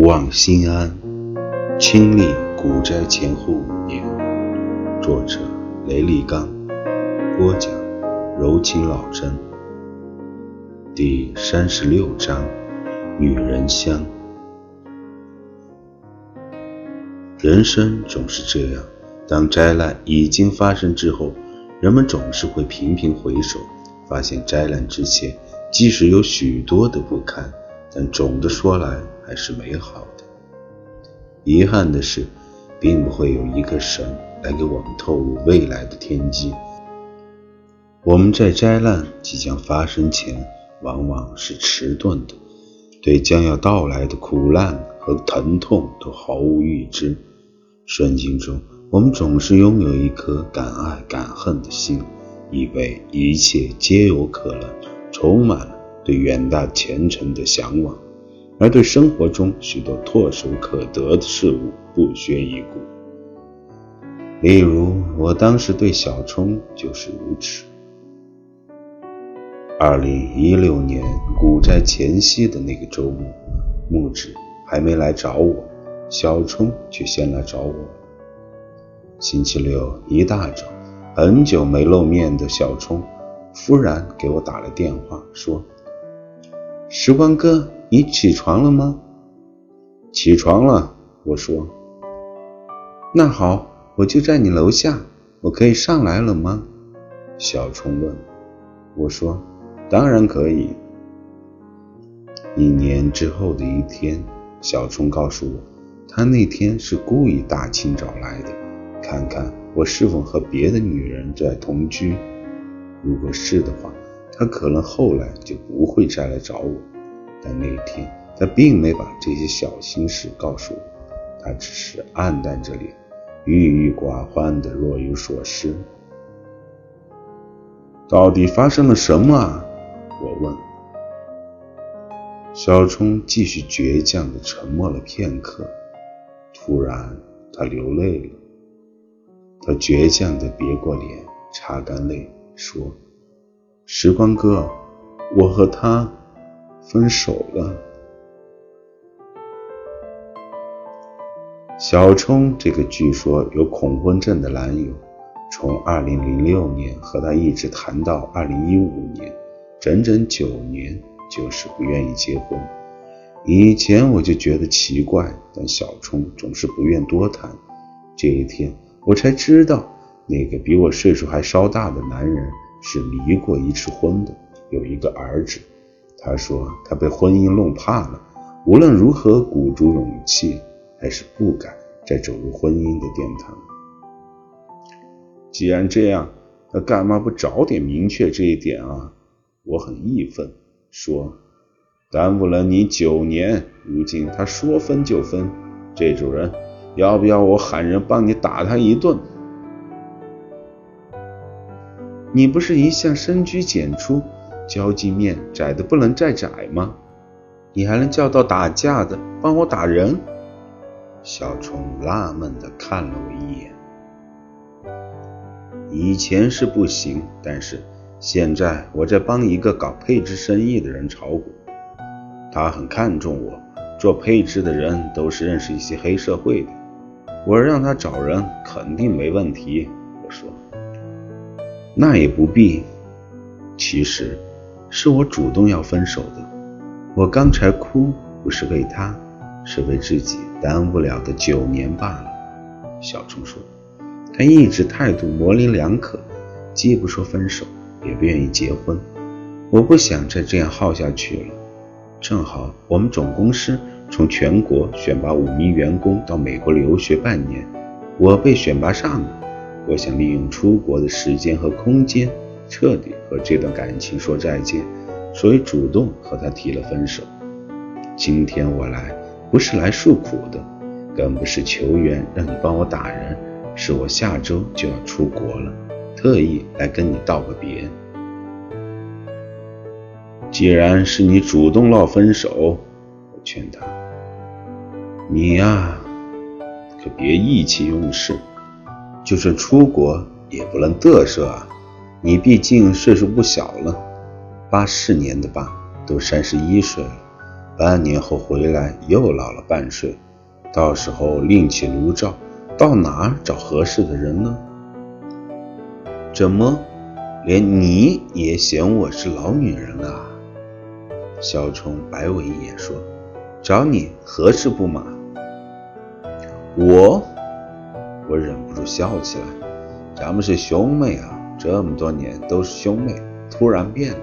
勿忘心安，亲历古斋前后五年。作者：雷立刚，播讲：柔情老真。第三十六章：女人香。人生总是这样，当灾难已经发生之后，人们总是会频频回首，发现灾难之前，即使有许多的不堪，但总的说来。还是美好的。遗憾的是，并不会有一个神来给我们透露未来的天机。我们在灾难即将发生前，往往是迟钝的，对将要到来的苦难和疼痛都毫无预知。顺境中，我们总是拥有一颗敢爱敢恨的心，以为一切皆有可能，充满了对远大前程的向往。而对生活中许多唾手可得的事物不屑一顾，例如我当时对小冲就是如此。二零一六年股灾前夕的那个周末，木子还没来找我，小冲却先来找我。星期六一大早，很久没露面的小冲忽然给我打了电话，说：“时光哥。”你起床了吗？起床了，我说。那好，我就在你楼下，我可以上来了吗？小冲问。我说，当然可以。一年之后的一天，小冲告诉我，他那天是故意大清早来的，看看我是否和别的女人在同居。如果是的话，他可能后来就不会再来找我。但那天，他并没把这些小心事告诉我，他只是暗淡着脸，郁郁寡欢的若有所思。到底发生了什么啊？我问。小冲继续倔强的沉默了片刻，突然他流泪了。他倔强的别过脸，擦干泪，说：“时光哥，我和他……”分手了。小冲这个据说有恐婚症的男友，从二零零六年和他一直谈到二零一五年，整整九年，就是不愿意结婚。以前我就觉得奇怪，但小冲总是不愿多谈。这一天，我才知道，那个比我岁数还稍大的男人是离过一次婚的，有一个儿子。他说：“他被婚姻弄怕了，无论如何鼓足勇气，还是不敢再走入婚姻的殿堂。既然这样，他干嘛不早点明确这一点啊？”我很义愤，说：“耽误了你九年，如今他说分就分，这种人，要不要我喊人帮你打他一顿？你不是一向深居简出？”交际面窄的不能再窄吗？你还能叫到打架的帮我打人？小冲纳闷的看了我一眼。以前是不行，但是现在我在帮一个搞配置生意的人炒股，他很看重我。做配置的人都是认识一些黑社会的，我让他找人肯定没问题。我说，那也不必。其实。是我主动要分手的，我刚才哭不是为他，是为自己耽误了的九年罢了。小冲说，他一直态度模棱两可，既不说分手，也不愿意结婚。我不想再这样耗下去了。正好我们总公司从全国选拔五名员工到美国留学半年，我被选拔上了。我想利用出国的时间和空间。彻底和这段感情说再见，所以主动和他提了分手。今天我来不是来诉苦的，更不是求援让你帮我打人，是我下周就要出国了，特意来跟你道个别。既然是你主动闹分手，我劝他，你呀，可别意气用事，就算出国也不能得瑟啊。你毕竟岁数不小了，八四年的吧，都三十一岁了，半年后回来又老了半岁，到时候另起炉灶，到哪找合适的人呢？怎么，连你也嫌我是老女人啊？小冲白我一眼说：“找你合适不嘛？”我，我忍不住笑起来。咱们是兄妹啊，这么多年都是兄妹，突然变了，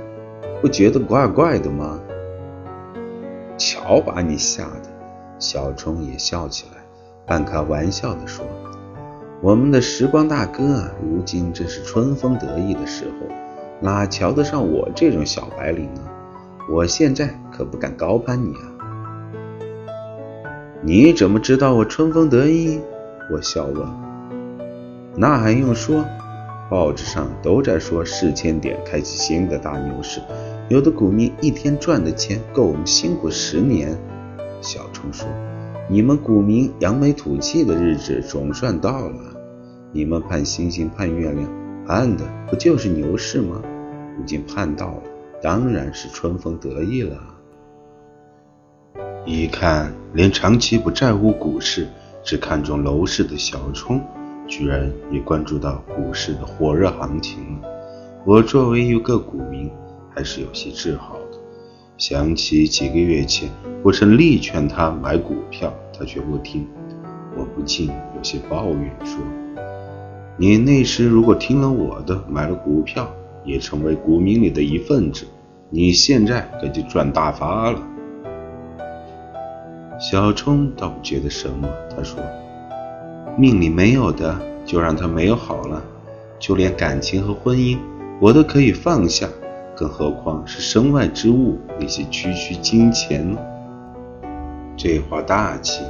不觉得怪怪的吗？瞧把你吓的！小冲也笑起来，半开玩笑地说：“我们的时光大哥啊，如今正是春风得意的时候，哪瞧得上我这种小白领呢？我现在可不敢高攀你啊！”你怎么知道我春风得意？我笑问。那还用说？报纸上都在说四千点开启新的大牛市，有的股民一天赚的钱够我们辛苦十年。小冲说：“你们股民扬眉吐气的日子总算到了，你们盼星星盼月亮，盼的不就是牛市吗？如今盼到了，当然是春风得意了。”一看，连长期不在乎股市，只看重楼市的小冲，居然也关注到股市的火热行情了。我作为一个股民，还是有些自豪的。想起几个月前，我曾力劝他买股票，他却不听，我不禁有些抱怨说：“你那时如果听了我的，买了股票，也成为股民里的一份子，你现在可就赚大发了。”小冲倒不觉得什么，他说：“命里没有的，就让它没有好了。就连感情和婚姻，我都可以放下，更何况是身外之物，那些区区金钱呢？”这话大气，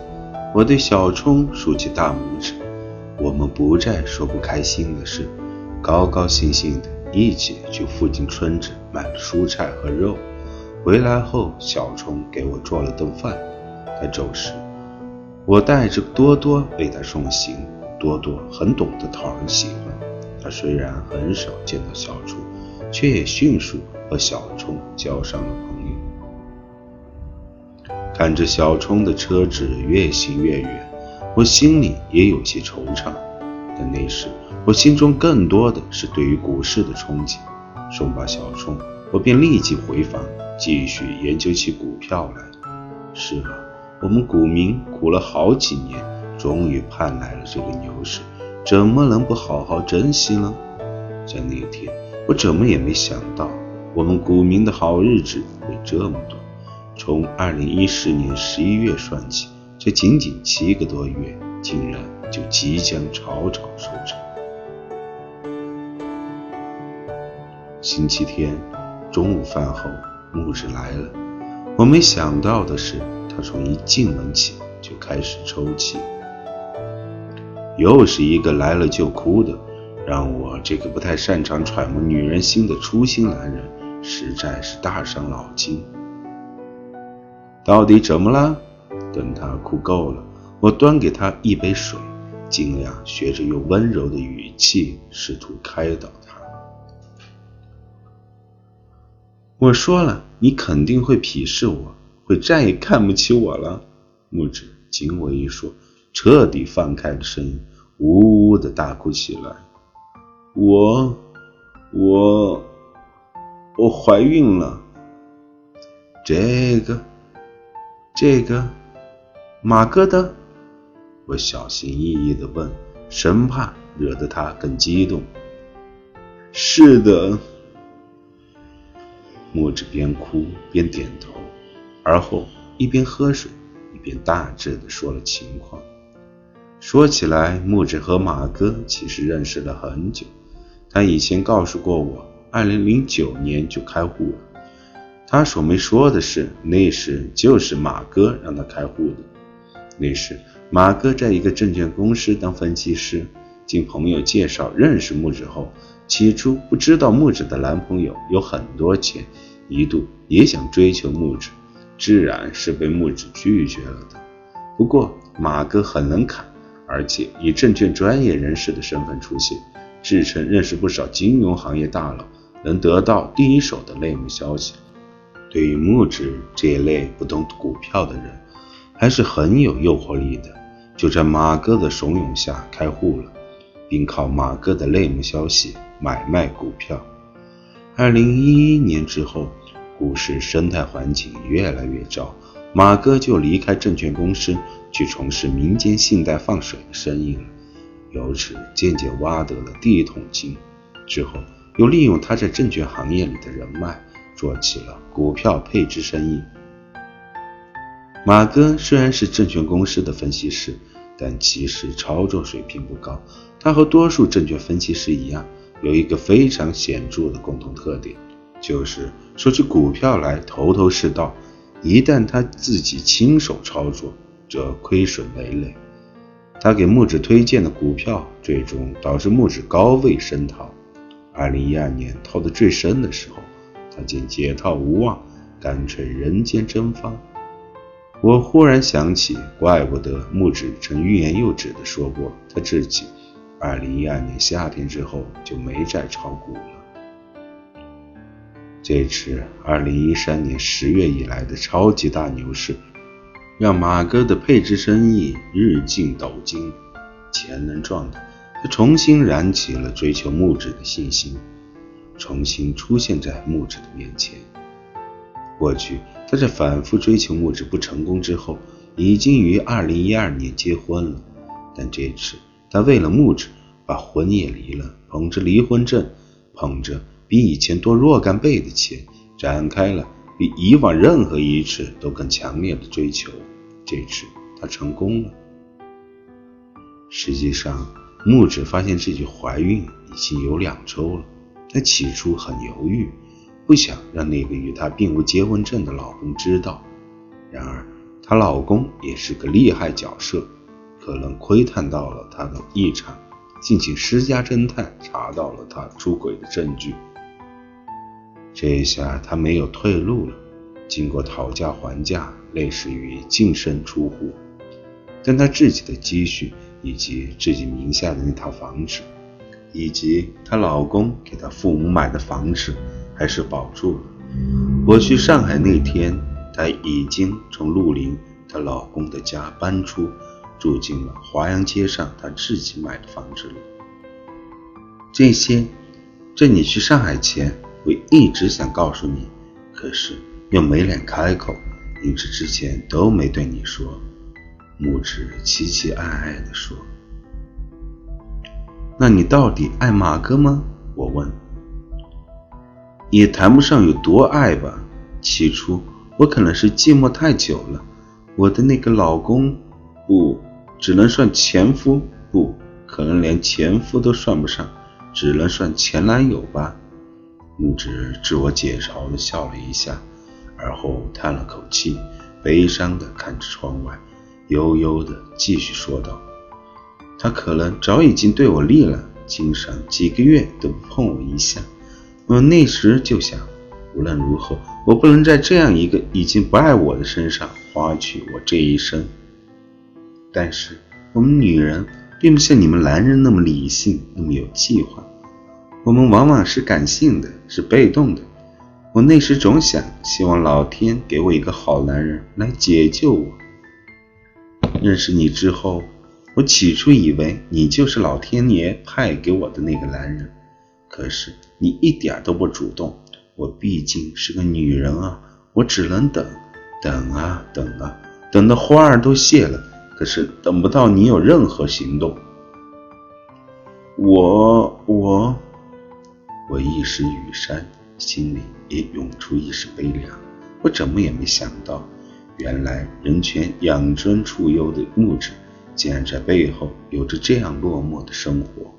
我对小冲竖起大拇指。我们不再说不开心的事，高高兴兴的一起去附近村子买了蔬菜和肉。回来后，小冲给我做了顿饭。他走时，我带着多多为他送行。多多很懂得讨人喜欢。他虽然很少见到小冲，却也迅速和小冲交上了朋友。看着小冲的车子越行越远，我心里也有些惆怅。但那时我心中更多的是对于股市的憧憬。送罢小冲，我便立即回房，继续研究起股票来。是啊。我们股民苦了好几年，终于盼来了这个牛市，怎么能不好好珍惜呢？在那天，我怎么也没想到，我们股民的好日子会这么短。从二零一四年十一月算起，这仅仅七个多月，竟然就即将草草收场。星期天中午饭后，木子来了，我没想到的是。他从一进门起就开始抽泣，又是一个来了就哭的，让我这个不太擅长揣摩女人心的粗心男人实在是大伤脑筋。到底怎么了？等他哭够了，我端给他一杯水，尽量学着用温柔的语气试图开导他。我说了，你肯定会鄙视我。会再也看不起我了。木子惊我一说，彻底放开了声音，呜呜的大哭起来。我，我，我怀孕了。这个，这个，马哥的。我小心翼翼的问，生怕惹得他更激动。是的。木子边哭边点头。而后一边喝水，一边大致的说了情况。说起来，木子和马哥其实认识了很久。他以前告诉过我，二零零九年就开户了。他所没说的是，那时就是马哥让他开户的。那时马哥在一个证券公司当分析师，经朋友介绍认识木子后，起初不知道木子的男朋友有很多钱，一度也想追求木子。自然是被木子拒绝了的。不过马哥很能侃，而且以证券专业人士的身份出现，自称认识不少金融行业大佬，能得到第一手的内幕消息。对于木质这一类不懂股票的人，还是很有诱惑力的。就在马哥的怂恿下开户了，并靠马哥的内幕消息买卖股票。二零一一年之后，股市生态环境越来越糟，马哥就离开证券公司，去从事民间信贷放水的生意了，由此渐渐挖得了第一桶金。之后，又利用他在证券行业里的人脉，做起了股票配置生意。马哥虽然是证券公司的分析师，但其实操作水平不高。他和多数证券分析师一样，有一个非常显著的共同特点，就是说起股票来头头是道。一旦他自己亲手操作，则亏损累累。他给木子推荐的股票，最终导致木子高位深套。二零一二年套得最深的时候，他见解套无望，干脆人间蒸发。我忽然想起，怪不得木子曾欲言又止地说过，他自己二零一二年夏天之后就没再炒股了。这次二零一三年十月以来的超级大牛市，让马哥的配置生意日进斗金，钱能赚的，他重新燃起了追求木质的信心，重新出现在木质的面前。过去，他在反复追求木质不成功之后，已经于二零一二年结婚了。但这次，他为了木质，把婚也离了，捧着离婚证，捧着比以前多若干倍的钱，展开了比以往任何一次都更强烈的追求。这次，他成功了。实际上，木质发现自己怀孕已经有两周了，他起初很犹豫。不想让那个与她并无结婚证的老公知道。然而，她老公也是个厉害角色，可能窥探到了她的异常，竟请私家侦探查到了她出轨的证据。这一下她没有退路了。经过讨价还价，类似于净身出户，但她自己的积蓄以及自己名下的那套房子，以及她老公给她父母买的房子。还是保住了。我去上海那天，她已经从陆林她老公的家搬出，住进了华阳街上她自己买的房子里。这些，在你去上海前，我一直想告诉你，可是又没脸开口，因此之前都没对你说。木子期期艾艾地说：“那你到底爱马哥吗？”我问。也谈不上有多爱吧。起初我可能是寂寞太久了，我的那个老公，不，只能算前夫，不可能连前夫都算不上，只能算前男友吧。木子自我解嘲的笑了一下，而后叹了口气，悲伤的看着窗外，悠悠的继续说道：“他可能早已经对我立了，经常几个月都不碰我一下。”我那时就想，无论如何，我不能在这样一个已经不爱我的身上花去我这一生。但是，我们女人并不像你们男人那么理性，那么有计划。我们往往是感性的，是被动的。我那时总想，希望老天给我一个好男人来解救我。认识你之后，我起初以为你就是老天爷派给我的那个男人。可是你一点都不主动，我毕竟是个女人啊，我只能等，等啊等啊，等的花儿都谢了，可是等不到你有任何行动。我我我一时雨山，心里也涌出一丝悲凉。我怎么也没想到，原来人权养尊处优的木质，竟然在背后有着这样落寞的生活。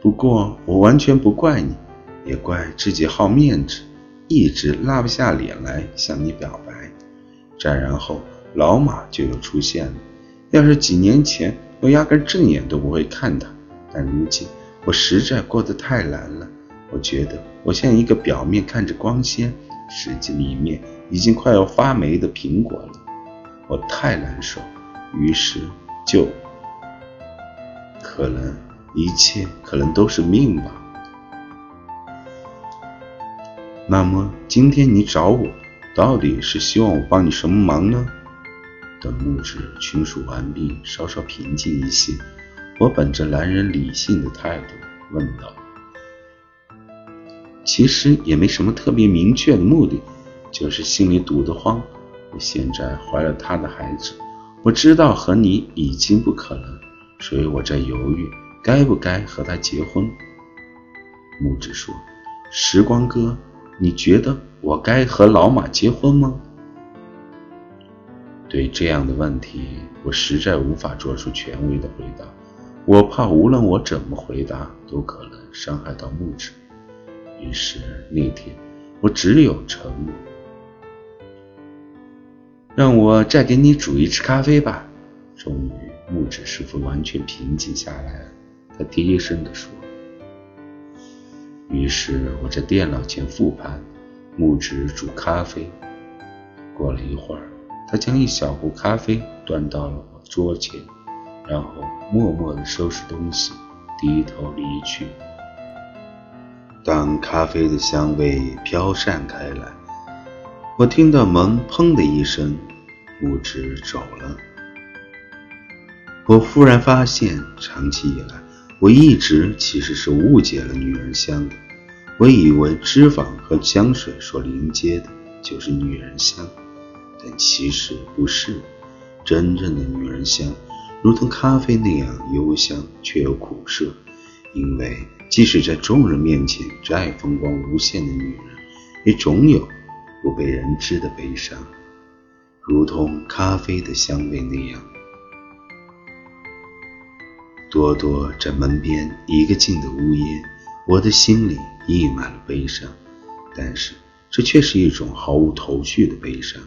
不过我完全不怪你，也怪自己好面子，一直拉不下脸来向你表白。再然后，老马就又出现了。要是几年前，我压根正眼都不会看他。但如今，我实在过得太难了。我觉得我像一个表面看着光鲜，实际里面已经快要发霉的苹果了。我太难受，于是就可能。一切可能都是命吧。那么今天你找我，到底是希望我帮你什么忙呢？等木子倾诉完毕，稍稍平静一些，我本着男人理性的态度问道：“其实也没什么特别明确的目的，就是心里堵得慌。我现在怀了他的孩子，我知道和你已经不可能，所以我在犹豫该不该和他结婚。”木子说：“时光哥，你觉得我该和老马结婚吗？”对这样的问题，我实在无法做出权威的回答。我怕无论我怎么回答，都可能伤害到木子。于是那天，我只有沉默。让我再给你煮一次咖啡吧。终于，木子师傅完全平静下来了。他低声地说。于是我在电脑前复盘，木子煮咖啡。过了一会儿。他将一小壶咖啡端到了我桌前，然后默默地收拾东西，低头离去。当咖啡的香味飘散开来，我听到门砰的一声，木子走了。我忽然发现，长期以来，我一直其实是误解了女人香的。我以为脂肪和香水所连接的就是女人香。但其实不是，真正的女人香，如同咖啡那样幽香，却有苦涩。因为即使在众人面前再风光无限的女人，也总有不被人知的悲伤，如同咖啡的香味那样。多多在门边一个劲的呜咽，我的心里溢满了悲伤，但是这却是一种毫无头绪的悲伤。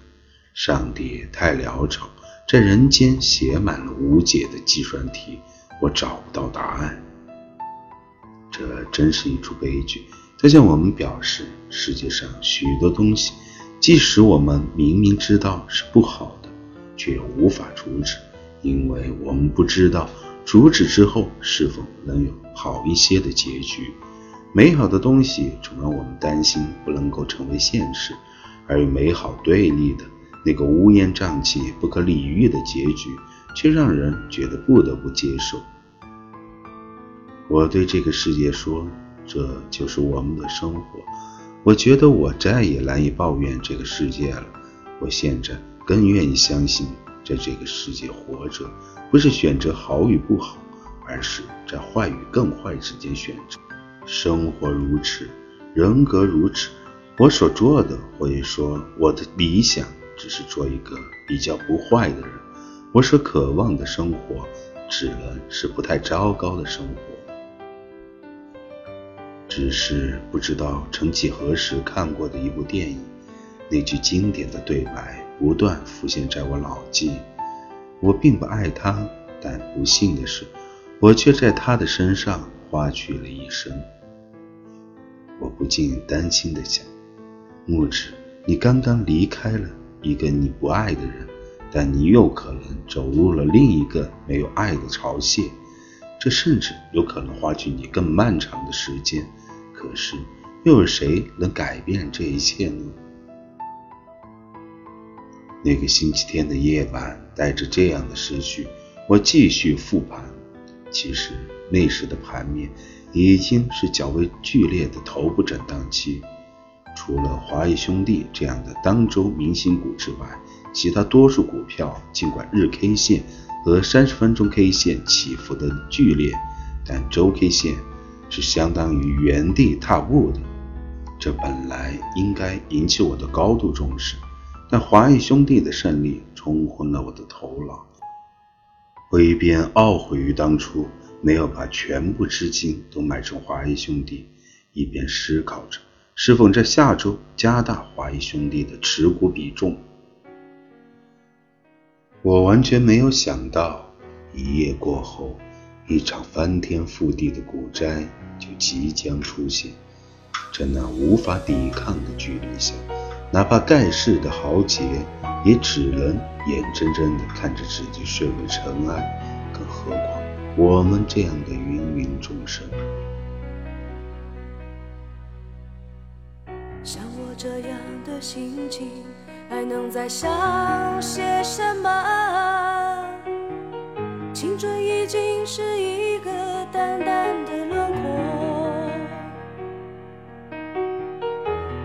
上帝太潦草，在人间写满了无解的计算题，我找不到答案。这真是一出悲剧。它向我们表示，世界上许多东西，即使我们明明知道是不好的，却又无法阻止，因为我们不知道阻止之后是否能有好一些的结局。美好的东西总让我们担心不能够成为现实，而与美好对立的。那个乌烟瘴气、不可理喻的结局，却让人觉得不得不接受。我对这个世界说：“这就是我们的生活。”我觉得我再也难以抱怨这个世界了。我现在更愿意相信，在这个世界活着，不是选择好与不好，而是在坏与更坏之间选择。生活如此，人格如此，我所做的，或者说我的理想。只是做一个比较不坏的人，我所渴望的生活，只能是不太糟糕的生活。只是不知道曾几何时看过的一部电影，那句经典的对白不断浮现在我脑际。我并不爱他，但不幸的是，我却在他的身上花去了一生。我不禁担心的想：木子，你刚刚离开了。一个你不爱的人，但你又可能走入了另一个没有爱的巢穴，这甚至有可能花去你更漫长的时间。可是，又有谁能改变这一切呢？那个星期天的夜晚，带着这样的思绪，我继续复盘。其实那时的盘面已经是较为剧烈的头部震荡期。除了华谊兄弟这样的当周明星股之外，其他多数股票尽管日 K 线和三十分钟 K 线起伏的剧烈，但周 K 线是相当于原地踏步的。这本来应该引起我的高度重视，但华谊兄弟的胜利冲昏了我的头脑。我一边懊悔于当初没有把全部资金都买成华谊兄弟，一边思考着。是否在下周加大华谊兄弟的持股比重？我完全没有想到，一夜过后，一场翻天覆地的股灾就即将出现。在那无法抵抗的距离下，哪怕盖世的豪杰，也只能眼睁睁地看着自己碎为尘埃。更何况我们这样的芸芸众生。这样的心情，还能再想些什么？青春已经是一个淡淡的轮廓，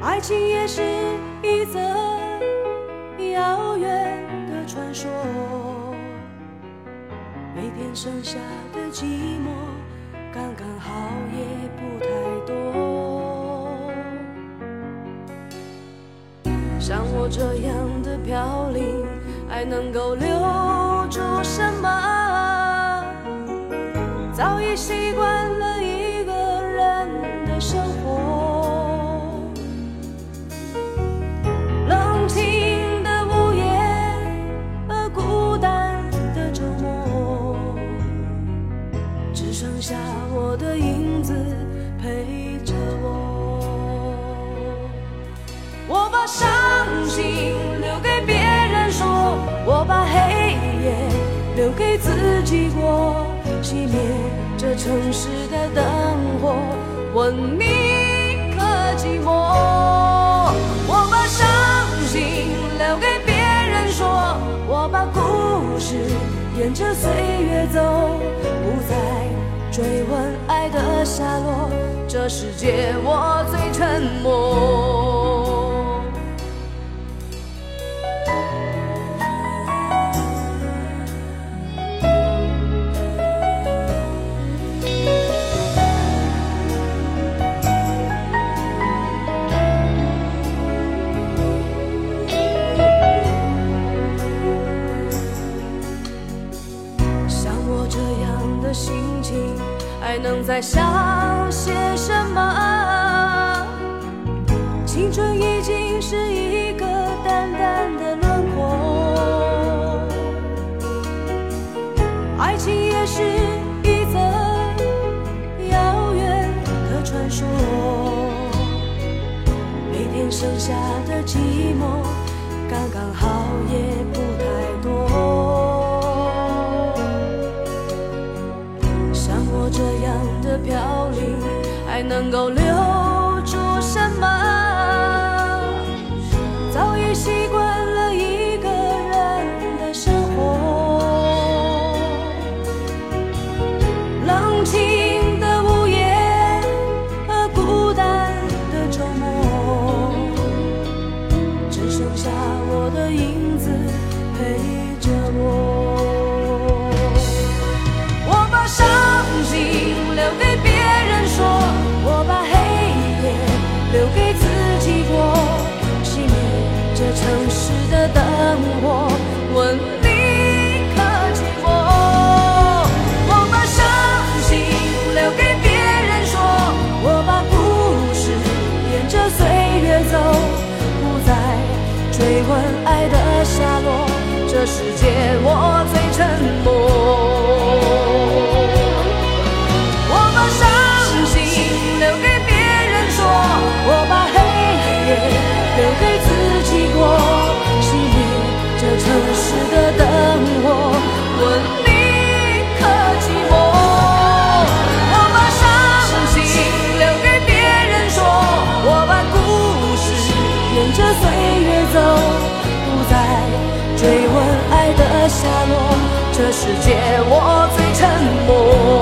爱情也是一则遥远的传说。每天剩下的寂寞，刚刚好，也不太多。像我这样的飘零，还能够留住什么？早已习惯给自己过，熄灭这城市的灯火，问你可寂寞？我把伤心留给别人说，我把故事沿着岁月走，不再追问爱的下落，这世界我最沉默。在想些什么？青春已经是一世界我最沉默。这世界我最沉默。